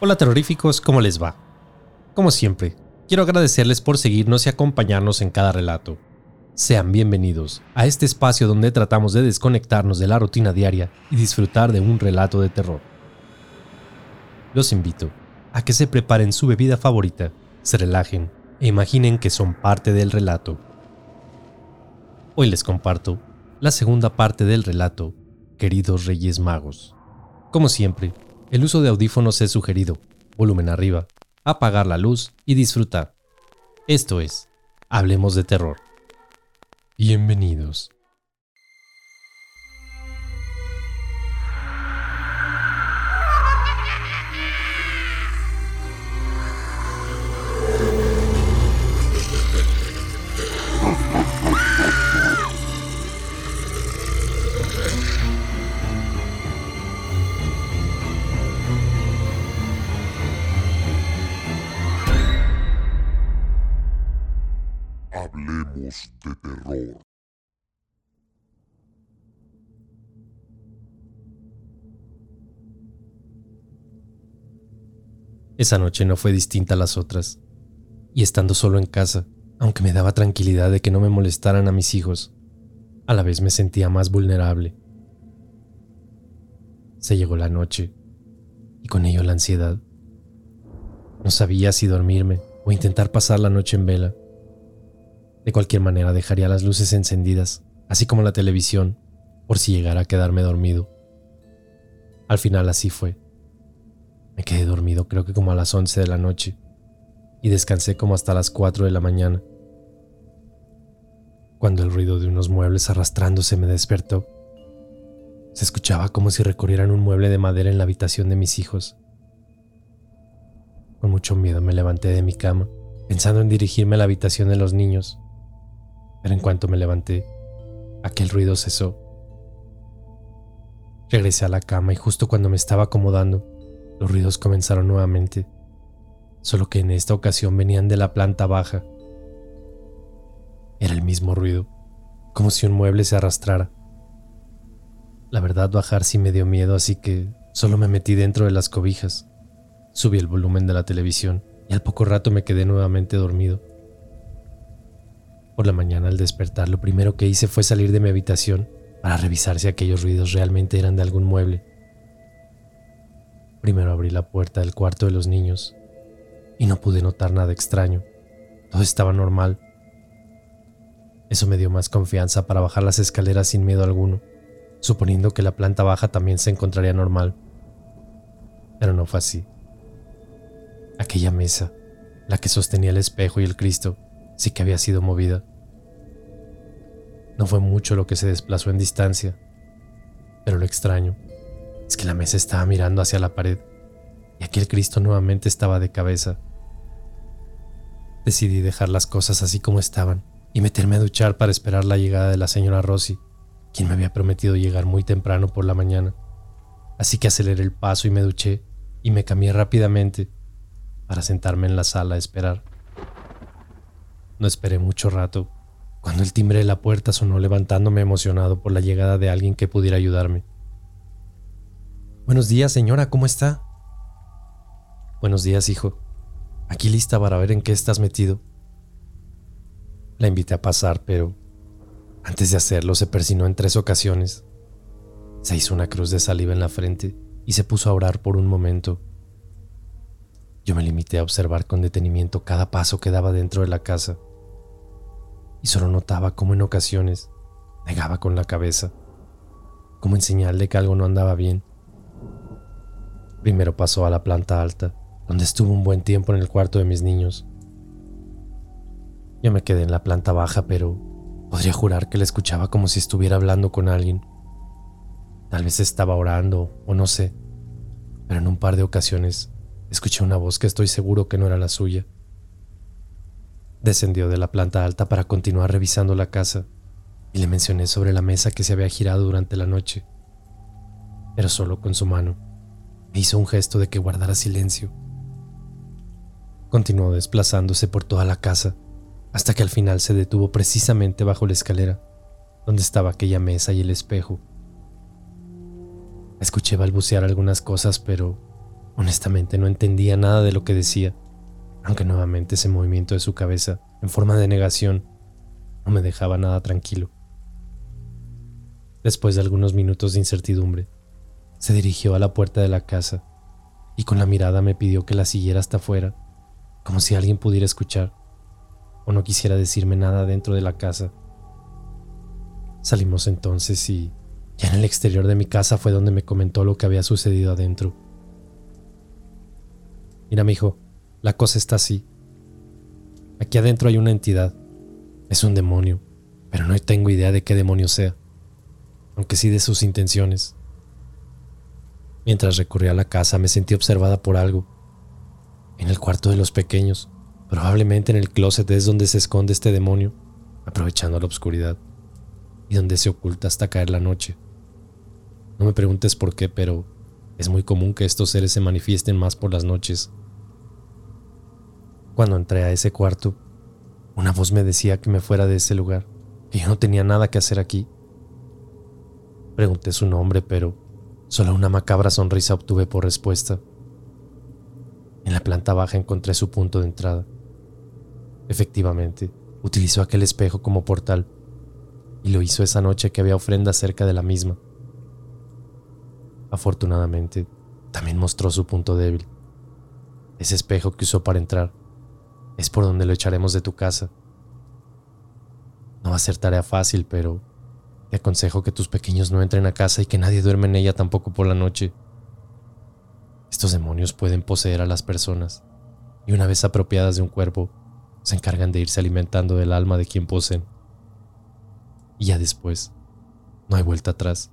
Hola terroríficos, ¿cómo les va? Como siempre, quiero agradecerles por seguirnos y acompañarnos en cada relato. Sean bienvenidos a este espacio donde tratamos de desconectarnos de la rutina diaria y disfrutar de un relato de terror. Los invito a que se preparen su bebida favorita, se relajen e imaginen que son parte del relato. Hoy les comparto la segunda parte del relato, queridos Reyes Magos. Como siempre, el uso de audífonos es sugerido, volumen arriba, apagar la luz y disfrutar. Esto es, hablemos de terror. Bienvenidos. De terror. Esa noche no fue distinta a las otras, y estando solo en casa, aunque me daba tranquilidad de que no me molestaran a mis hijos, a la vez me sentía más vulnerable. Se llegó la noche, y con ello la ansiedad. No sabía si dormirme o intentar pasar la noche en vela. De cualquier manera dejaría las luces encendidas, así como la televisión, por si llegara a quedarme dormido. Al final así fue. Me quedé dormido creo que como a las 11 de la noche y descansé como hasta las 4 de la mañana. Cuando el ruido de unos muebles arrastrándose me despertó, se escuchaba como si recorrieran un mueble de madera en la habitación de mis hijos. Con mucho miedo me levanté de mi cama, pensando en dirigirme a la habitación de los niños, pero en cuanto me levanté, aquel ruido cesó. Regresé a la cama y justo cuando me estaba acomodando, los ruidos comenzaron nuevamente, solo que en esta ocasión venían de la planta baja. Era el mismo ruido, como si un mueble se arrastrara. La verdad bajar sí me dio miedo, así que solo me metí dentro de las cobijas. Subí el volumen de la televisión y al poco rato me quedé nuevamente dormido. Por la mañana al despertar lo primero que hice fue salir de mi habitación para revisar si aquellos ruidos realmente eran de algún mueble. Primero abrí la puerta del cuarto de los niños y no pude notar nada extraño. Todo estaba normal. Eso me dio más confianza para bajar las escaleras sin miedo alguno, suponiendo que la planta baja también se encontraría normal. Pero no fue así. Aquella mesa, la que sostenía el espejo y el Cristo, sí que había sido movida. No fue mucho lo que se desplazó en distancia, pero lo extraño es que la mesa estaba mirando hacia la pared y aquel Cristo nuevamente estaba de cabeza. Decidí dejar las cosas así como estaban y meterme a duchar para esperar la llegada de la señora Rossi, quien me había prometido llegar muy temprano por la mañana. Así que aceleré el paso y me duché y me cambié rápidamente para sentarme en la sala a esperar. No esperé mucho rato, cuando el timbre de la puerta sonó levantándome emocionado por la llegada de alguien que pudiera ayudarme. Buenos días, señora, ¿cómo está? Buenos días, hijo. Aquí lista para ver en qué estás metido. La invité a pasar, pero antes de hacerlo se persinó en tres ocasiones. Se hizo una cruz de saliva en la frente y se puso a orar por un momento. Yo me limité a observar con detenimiento cada paso que daba dentro de la casa solo notaba cómo en ocasiones negaba con la cabeza, como en señal de que algo no andaba bien. Primero pasó a la planta alta, donde estuvo un buen tiempo en el cuarto de mis niños. Yo me quedé en la planta baja, pero podría jurar que la escuchaba como si estuviera hablando con alguien. Tal vez estaba orando o no sé, pero en un par de ocasiones escuché una voz que estoy seguro que no era la suya. Descendió de la planta alta para continuar revisando la casa y le mencioné sobre la mesa que se había girado durante la noche, pero solo con su mano. Hizo un gesto de que guardara silencio. Continuó desplazándose por toda la casa hasta que al final se detuvo precisamente bajo la escalera, donde estaba aquella mesa y el espejo. Escuché balbucear algunas cosas, pero honestamente no entendía nada de lo que decía, aunque nuevamente ese movimiento de su cabeza, en forma de negación, no me dejaba nada tranquilo. Después de algunos minutos de incertidumbre, se dirigió a la puerta de la casa y con la mirada me pidió que la siguiera hasta afuera, como si alguien pudiera escuchar o no quisiera decirme nada dentro de la casa. Salimos entonces y ya en el exterior de mi casa fue donde me comentó lo que había sucedido adentro. Mira, mijo, la cosa está así. Aquí adentro hay una entidad. Es un demonio, pero no tengo idea de qué demonio sea, aunque sí de sus intenciones. Mientras recorría la casa me sentí observada por algo. En el cuarto de los pequeños, Probablemente en el closet es donde se esconde este demonio, aprovechando la oscuridad, y donde se oculta hasta caer la noche. No me preguntes por qué, pero es muy común que estos seres se manifiesten más por las noches. Cuando entré a ese cuarto, una voz me decía que me fuera de ese lugar, que yo no tenía nada que hacer aquí. Pregunté su nombre, pero solo una macabra sonrisa obtuve por respuesta. En la planta baja encontré su punto de entrada. Efectivamente, utilizó aquel espejo como portal, y lo hizo esa noche que había ofrenda cerca de la misma. Afortunadamente, también mostró su punto débil. Ese espejo que usó para entrar es por donde lo echaremos de tu casa. No va a ser tarea fácil, pero te aconsejo que tus pequeños no entren a casa y que nadie duerme en ella tampoco por la noche. Estos demonios pueden poseer a las personas, y una vez apropiadas de un cuerpo, se encargan de irse alimentando del alma de quien poseen. Y ya después, no hay vuelta atrás.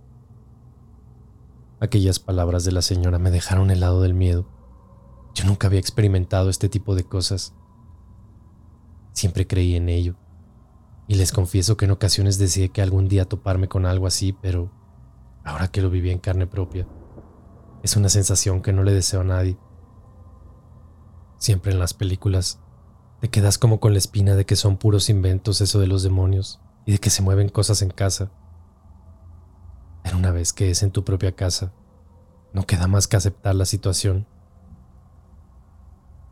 Aquellas palabras de la señora me dejaron helado del miedo. Yo nunca había experimentado este tipo de cosas. Siempre creí en ello. Y les confieso que en ocasiones deseé que algún día toparme con algo así, pero ahora que lo viví en carne propia, es una sensación que no le deseo a nadie. Siempre en las películas te quedas como con la espina de que son puros inventos eso de los demonios y de que se mueven cosas en casa. Pero una vez que es en tu propia casa, no queda más que aceptar la situación.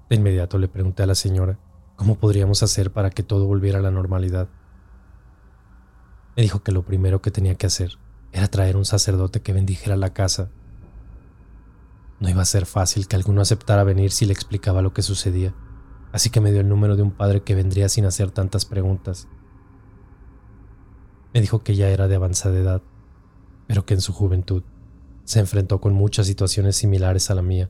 De inmediato le pregunté a la señora cómo podríamos hacer para que todo volviera a la normalidad. Me dijo que lo primero que tenía que hacer era traer un sacerdote que bendijera la casa. No iba a ser fácil que alguno aceptara venir si le explicaba lo que sucedía así que me dio el número de un padre que vendría sin hacer tantas preguntas. Me dijo que ya era de avanzada edad, pero que en su juventud se enfrentó con muchas situaciones similares a la mía.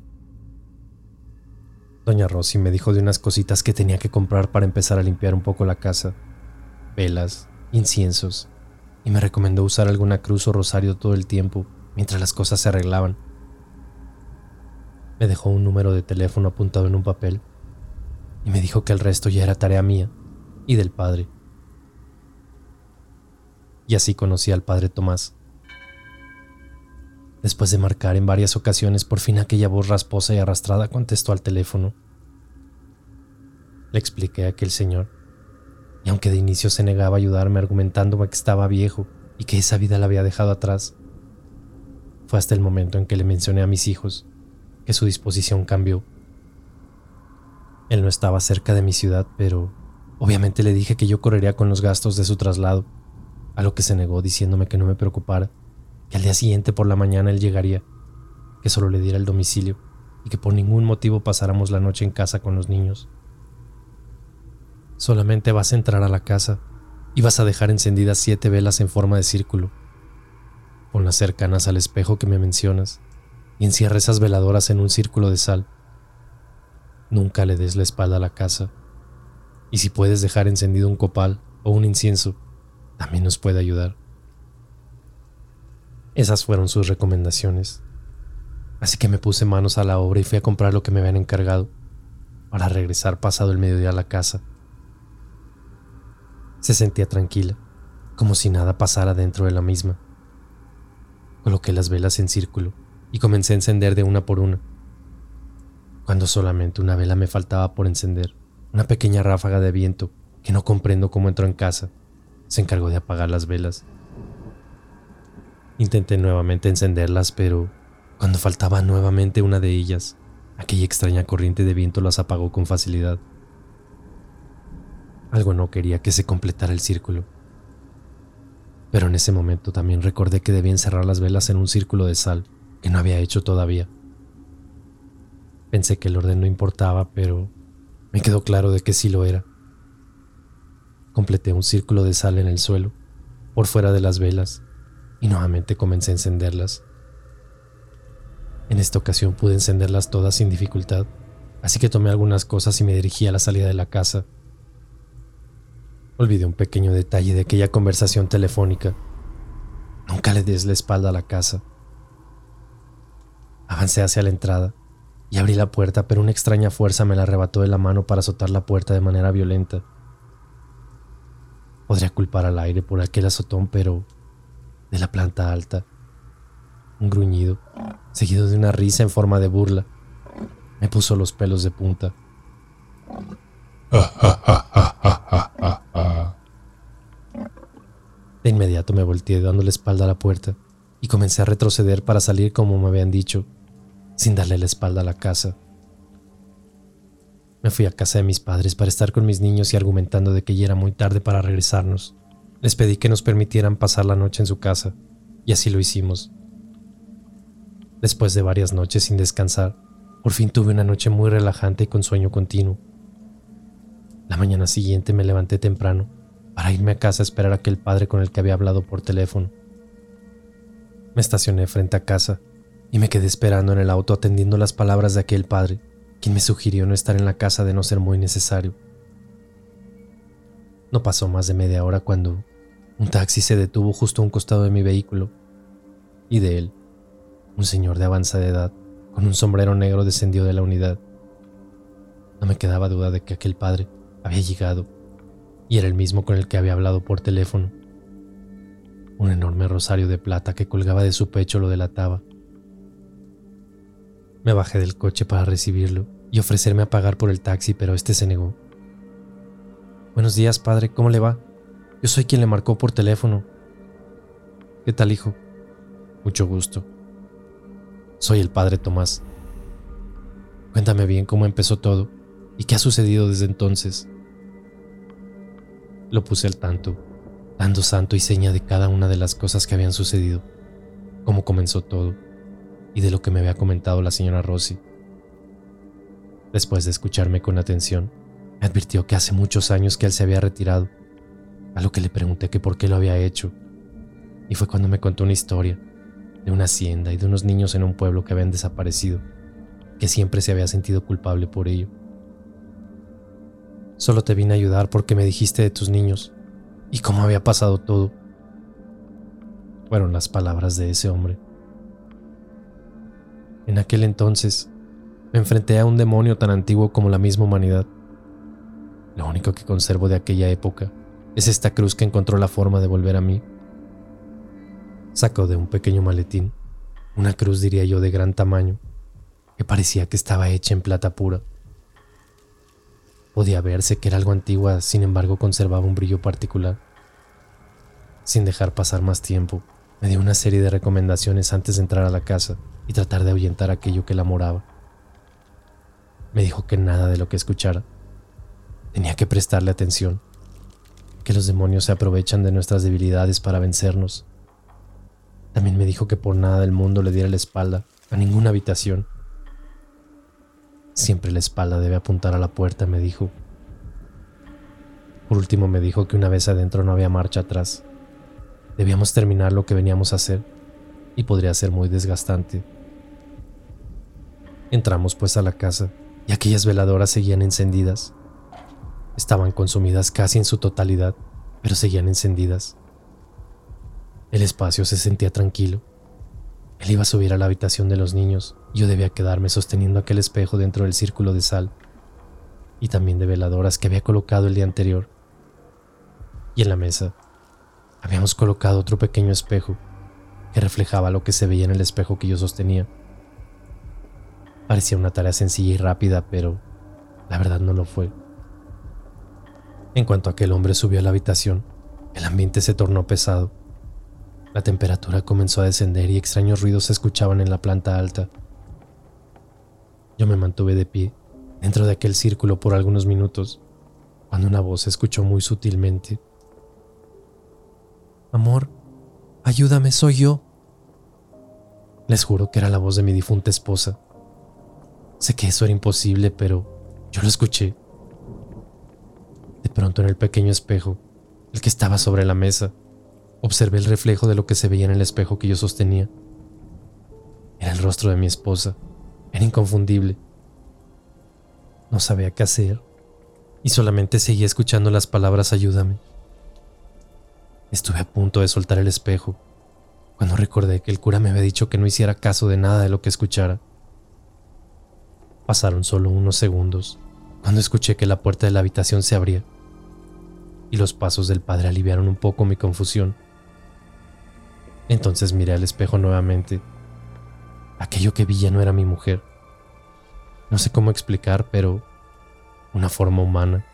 Doña Rosy me dijo de unas cositas que tenía que comprar para empezar a limpiar un poco la casa, velas, inciensos, y me recomendó usar alguna cruz o rosario todo el tiempo mientras las cosas se arreglaban. Me dejó un número de teléfono apuntado en un papel y me dijo que el resto ya era tarea mía y del padre. Y así conocí al padre Tomás. Después de marcar en varias ocasiones, por fin aquella voz rasposa y arrastrada contestó al teléfono. Le expliqué a aquel señor, y aunque de inicio se negaba a ayudarme argumentándome que estaba viejo y que esa vida la había dejado atrás, fue hasta el momento en que le mencioné a mis hijos que su disposición cambió él no estaba cerca de mi ciudad, pero obviamente le dije que yo correría con los gastos de su traslado, a lo que se negó diciéndome que no me preocupara, que al día siguiente por la mañana él llegaría, que solo le diera el domicilio y que por ningún motivo pasáramos la noche en casa con los niños. Solamente vas a entrar a la casa y vas a dejar encendidas siete velas en forma de círculo. Ponlas cercanas al espejo que me mencionas y encierra esas veladoras en un círculo de sal Nunca le des la espalda a la casa. Y si puedes dejar encendido un copal o un incienso, también nos puede ayudar. Esas fueron sus recomendaciones. Así que me puse manos a la obra y fui a comprar lo que me habían encargado para regresar pasado el mediodía a la casa. Se sentía tranquila, como si nada pasara dentro de la misma. Coloqué las velas en círculo y comencé a encender de una por una. Cuando solamente una vela me faltaba por encender, una pequeña ráfaga de viento, que no comprendo cómo entró en casa, se encargó de apagar las velas. Intenté nuevamente encenderlas, pero cuando faltaba nuevamente una de ellas, aquella extraña corriente de viento las apagó con facilidad. Algo no quería que se completara el círculo. Pero en ese momento también recordé que debía encerrar las velas en un círculo de sal que no había hecho todavía. Pensé que el orden no importaba, pero me quedó claro de que sí lo era. Completé un círculo de sal en el suelo, por fuera de las velas, y nuevamente comencé a encenderlas. En esta ocasión pude encenderlas todas sin dificultad, así que tomé algunas cosas y me dirigí a la salida de la casa. Olvidé un pequeño detalle de aquella conversación telefónica. Nunca le des la espalda a la casa. Avancé hacia la entrada y abrí la puerta, pero una extraña fuerza me la arrebató de la mano para azotar la puerta de manera violenta. Podría culpar al aire por aquel azotón, pero de la planta alta, un gruñido, seguido de una risa en forma de burla, me puso los pelos de punta. De inmediato me volteé dando la espalda a la puerta y comencé a retroceder para salir como me habían dicho sin darle la espalda a la casa. Me fui a casa de mis padres para estar con mis niños y argumentando de que ya era muy tarde para regresarnos. Les pedí que nos permitieran pasar la noche en su casa, y así lo hicimos. Después de varias noches sin descansar, por fin tuve una noche muy relajante y con sueño continuo. La mañana siguiente me levanté temprano para irme a casa a esperar a aquel padre con el que había hablado por teléfono. Me estacioné frente a casa y me quedé esperando en el auto atendiendo las palabras de aquel padre, quien me sugirió no estar en la casa de no ser muy necesario. No pasó más de media hora cuando un taxi se detuvo justo a un costado de mi vehículo y de él, un señor de avanzada edad con un sombrero negro descendió de la unidad. No me quedaba duda de que aquel padre había llegado y era el mismo con el que había hablado por teléfono. Un enorme rosario de plata que colgaba de su pecho lo delataba. Me bajé del coche para recibirlo y ofrecerme a pagar por el taxi, pero este se negó. Buenos días, padre, ¿cómo le va? Yo soy quien le marcó por teléfono. ¿Qué tal, hijo? Mucho gusto. Soy el padre Tomás. Cuéntame bien cómo empezó todo y qué ha sucedido desde entonces. Lo puse al tanto, dando santo y seña de cada una de las cosas que habían sucedido, cómo comenzó todo y de lo que me había comentado la señora Rossi. Después de escucharme con atención, me advirtió que hace muchos años que él se había retirado, a lo que le pregunté que por qué lo había hecho, y fue cuando me contó una historia de una hacienda y de unos niños en un pueblo que habían desaparecido, que siempre se había sentido culpable por ello. Solo te vine a ayudar porque me dijiste de tus niños y cómo había pasado todo. Fueron las palabras de ese hombre. En aquel entonces, me enfrenté a un demonio tan antiguo como la misma humanidad. Lo único que conservo de aquella época es esta cruz que encontró la forma de volver a mí. Sacó de un pequeño maletín una cruz, diría yo, de gran tamaño, que parecía que estaba hecha en plata pura. Podía verse que era algo antigua, sin embargo conservaba un brillo particular. Sin dejar pasar más tiempo, me dio una serie de recomendaciones antes de entrar a la casa y tratar de ahuyentar aquello que la moraba. Me dijo que nada de lo que escuchara. Tenía que prestarle atención, que los demonios se aprovechan de nuestras debilidades para vencernos. También me dijo que por nada del mundo le diera la espalda a ninguna habitación. Siempre la espalda debe apuntar a la puerta, me dijo. Por último me dijo que una vez adentro no había marcha atrás. Debíamos terminar lo que veníamos a hacer y podría ser muy desgastante. Entramos pues a la casa y aquellas veladoras seguían encendidas. Estaban consumidas casi en su totalidad, pero seguían encendidas. El espacio se sentía tranquilo Él iba a subir a la habitación de los niños yo debía quedarme sosteniendo aquel espejo dentro del círculo de sal y también de veladoras que había colocado el día anterior. Y en la mesa habíamos colocado otro pequeño espejo que reflejaba lo que se veía en el espejo que yo sostenía. Parecía una tarea sencilla y rápida, pero la verdad no lo fue. En cuanto aquel hombre subió a la habitación, el ambiente se tornó pesado. La temperatura comenzó a descender y extraños ruidos se escuchaban en la planta alta. Yo me mantuve de pie dentro de aquel círculo por algunos minutos, cuando una voz se escuchó muy sutilmente. Amor, ayúdame, soy yo. Les juro que era la voz de mi difunta esposa. Sé que eso era imposible, pero yo lo escuché. Pronto en el pequeño espejo, el que estaba sobre la mesa, observé el reflejo de lo que se veía en el espejo que yo sostenía. Era el rostro de mi esposa. Era inconfundible. No sabía qué hacer y solamente seguía escuchando las palabras ayúdame. Estuve a punto de soltar el espejo cuando recordé que el cura me había dicho que no hiciera caso de nada de lo que escuchara. Pasaron solo unos segundos cuando escuché que la puerta de la habitación se abría y los pasos del padre aliviaron un poco mi confusión. Entonces miré al espejo nuevamente. Aquello que vi ya no era mi mujer. No sé cómo explicar, pero una forma humana,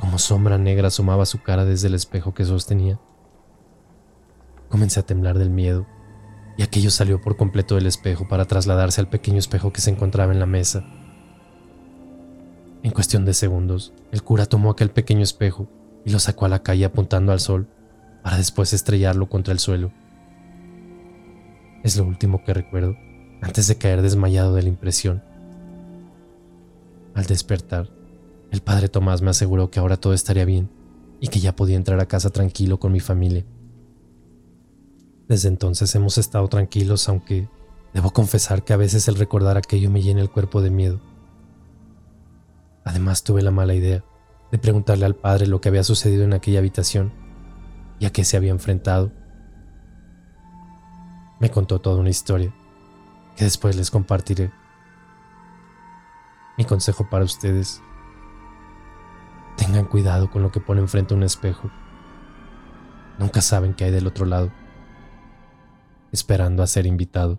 como sombra negra, asomaba su cara desde el espejo que sostenía. Comencé a temblar del miedo y aquello salió por completo del espejo para trasladarse al pequeño espejo que se encontraba en la mesa. En cuestión de segundos, el cura tomó aquel pequeño espejo y lo sacó a la calle apuntando al sol para después estrellarlo contra el suelo. Es lo último que recuerdo antes de caer desmayado de la impresión. Al despertar, el padre Tomás me aseguró que ahora todo estaría bien y que ya podía entrar a casa tranquilo con mi familia. Desde entonces hemos estado tranquilos, aunque debo confesar que a veces el recordar aquello me llena el cuerpo de miedo. Además tuve la mala idea de preguntarle al padre lo que había sucedido en aquella habitación y a qué se había enfrentado. Me contó toda una historia que después les compartiré. Mi consejo para ustedes. Tengan cuidado con lo que ponen frente a un espejo. Nunca saben qué hay del otro lado, esperando a ser invitado.